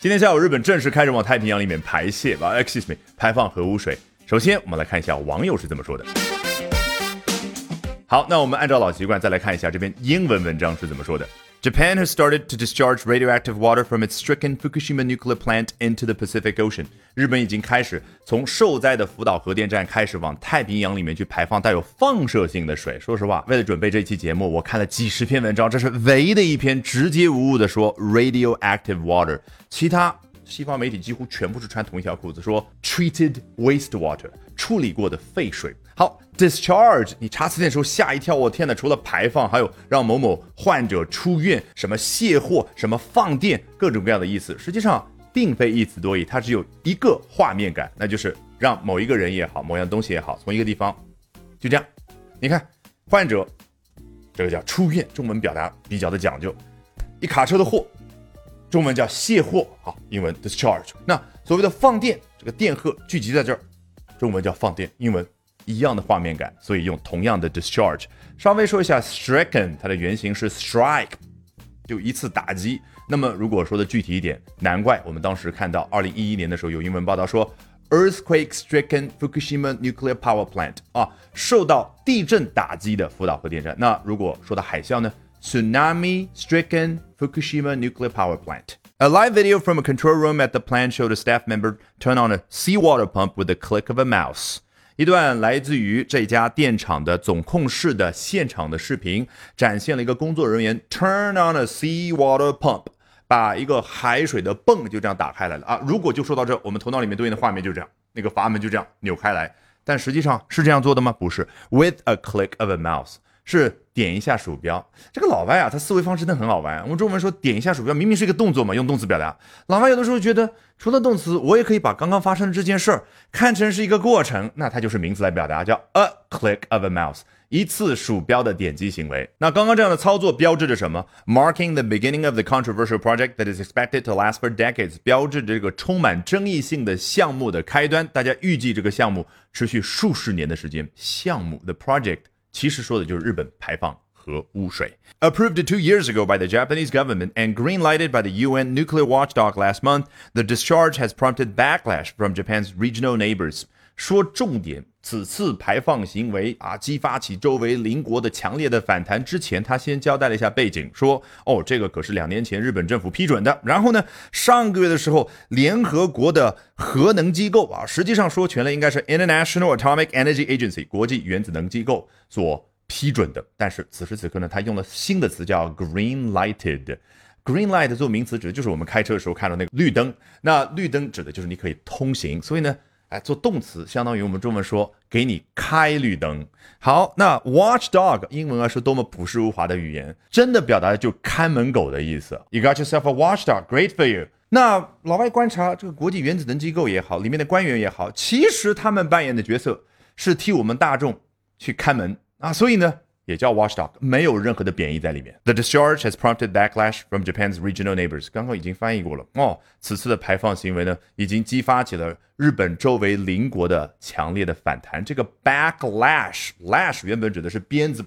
今天下午，日本正式开始往太平洋里面排泄啊，excuse me，排放核污水。首先，我们来看一下网友是怎么说的。好，那我们按照老习惯再来看一下这篇英文文章是怎么说的。Japan has started to discharge radioactive water from its stricken Fukushima nuclear plant into the Pacific Ocean。日本已经开始从受灾的福岛核电站开始往太平洋里面去排放带有放射性的水。说实话，为了准备这期节目，我看了几十篇文章，这是唯一的一篇直接无误的说 radioactive water，其他西方媒体几乎全部是穿同一条裤子，说 treated wastewater，处理过的废水。好，discharge，你查词典的时候吓一跳，我天哪！除了排放，还有让某某患者出院，什么卸货，什么放电，各种各样的意思。实际上并非一词多义，它只有一个画面感，那就是让某一个人也好，某样东西也好，从一个地方就这样。你看，患者，这个叫出院，中文表达比较的讲究。一卡车的货，中文叫卸货，好，英文 discharge。那所谓的放电，这个电荷聚集在这儿，中文叫放电，英文。一样的画面感，所以用同样的 discharge。稍微说一下 stricken，它的原型是 strike，就一次打击。那么如果说的具体一点，难怪我们当时看到二零一一年的时候有英文报道说 earthquake-stricken Fukushima nuclear power plant 啊，受到地震打击的福岛核电站。那如果说到海啸呢？Tsunami-stricken Fukushima nuclear power plant. A live video from a control room at the plant showed a staff member turn on a seawater pump with the click of a mouse. 一段来自于这家电厂的总控室的现场的视频，展现了一个工作人员 turn on a seawater pump，把一个海水的泵就这样打开来了啊！如果就说到这，我们头脑里面对应的画面就这样，那个阀门就这样扭开来，但实际上是这样做的吗？不是，with a click of a mouse。是点一下鼠标，这个老外啊，他思维方式真的很好玩。我们中文说点一下鼠标，明明是一个动作嘛，用动词表达。老外有的时候觉得，除了动词，我也可以把刚刚发生的这件事儿看成是一个过程，那它就是名词来表达，叫 a click of a mouse，一次鼠标的点击行为。那刚刚这样的操作标志着什么？Marking the beginning of the controversial project that is expected to last for decades，标志着这个充满争议性的项目的开端。大家预计这个项目持续数十年的时间。项目 the project。其实说的就是日本排放核污水。Approved two years ago by the Japanese government and green-lighted by the UN nuclear watchdog last month, the discharge has prompted backlash from Japan's regional neighbors. 说重点，此次排放行为啊，激发起周围邻国的强烈的反弹。之前他先交代了一下背景，说哦，这个可是两年前日本政府批准的。然后呢，上个月的时候，联合国的核能机构啊，实际上说全了应该是 International Atomic Energy Agency 国际原子能机构所批准的。但是此时此刻呢，他用了新的词叫 green lighted。green light 做名词指的就是我们开车的时候看到那个绿灯，那绿灯指的就是你可以通行。所以呢。哎，做动词相当于我们中文说给你开绿灯。好，那 watchdog 英文啊是多么朴实无华的语言，真的表达的就看门狗的意思。You got yourself a watchdog, great for you。那老外观察这个国际原子能机构也好，里面的官员也好，其实他们扮演的角色是替我们大众去看门啊，所以呢。也叫 watchdog，没有任何的贬义在里面。The discharge has prompted backlash from Japan's regional neighbors。刚刚已经翻译过了哦。此次的排放行为呢，已经激发起了日本周围邻国的强烈的反弹。这个 backlash，lash 原本指的是鞭子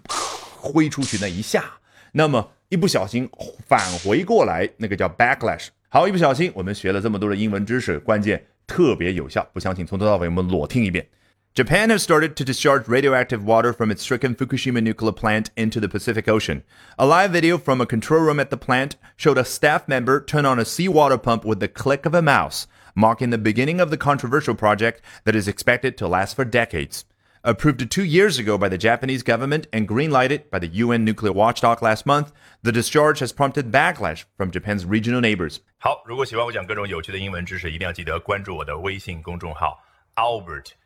挥出去那一下，那么一不小心返回过来，那个叫 backlash。好，一不小心我们学了这么多的英文知识，关键特别有效。不相信，从头到尾我们裸听一遍。Japan has started to discharge radioactive water from its stricken Fukushima nuclear plant into the Pacific Ocean. A live video from a control room at the plant showed a staff member turn on a seawater pump with the click of a mouse, marking the beginning of the controversial project that is expected to last for decades. Approved two years ago by the Japanese government and green-lighted by the UN nuclear watchdog last month, the discharge has prompted backlash from Japan's regional neighbors. 好，如果喜欢我讲各种有趣的英文知识，一定要记得关注我的微信公众号 Albert。